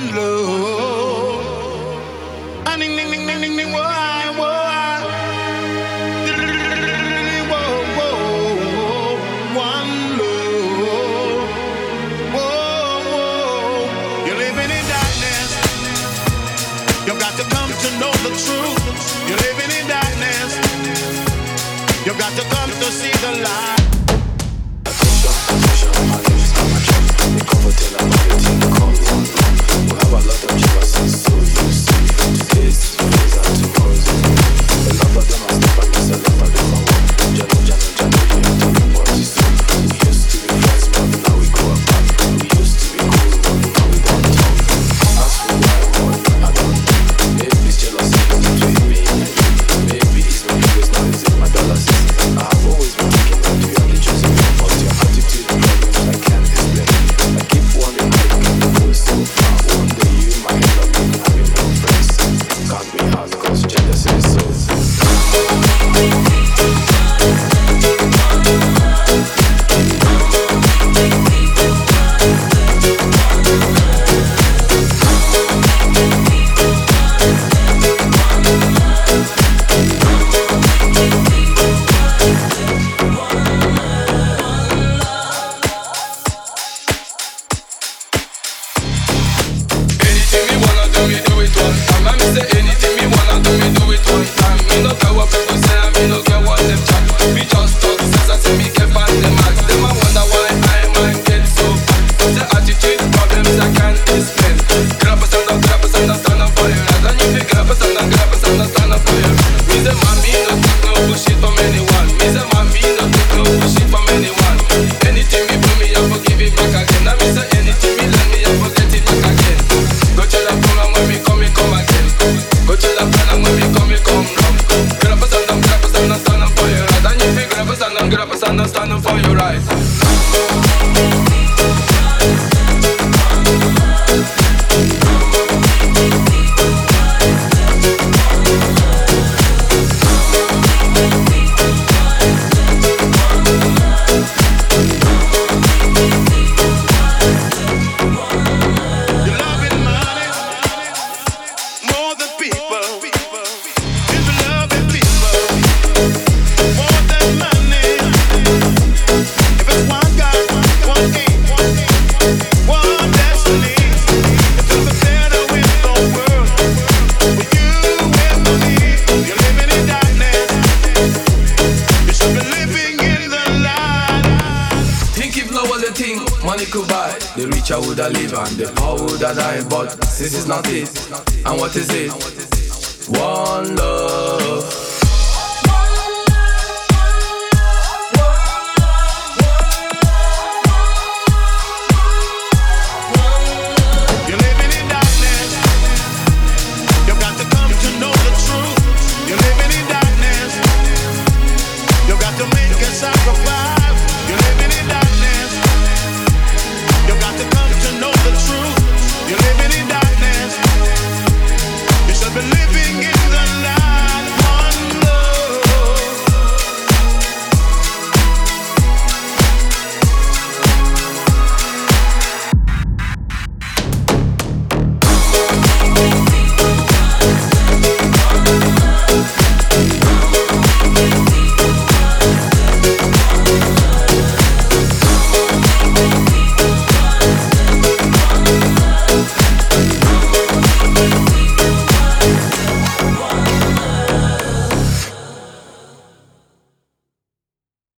one love. Ah, ding, ding, ding, ding, ding, ding, whoa, whoa, whoa, whoa, one love. Whoa, whoa, you're living in darkness. You've got to come to know the truth. You're living in darkness. You've got to come. rich, I woulda live and the poor woulda die. But this is not it, and what is it? One love.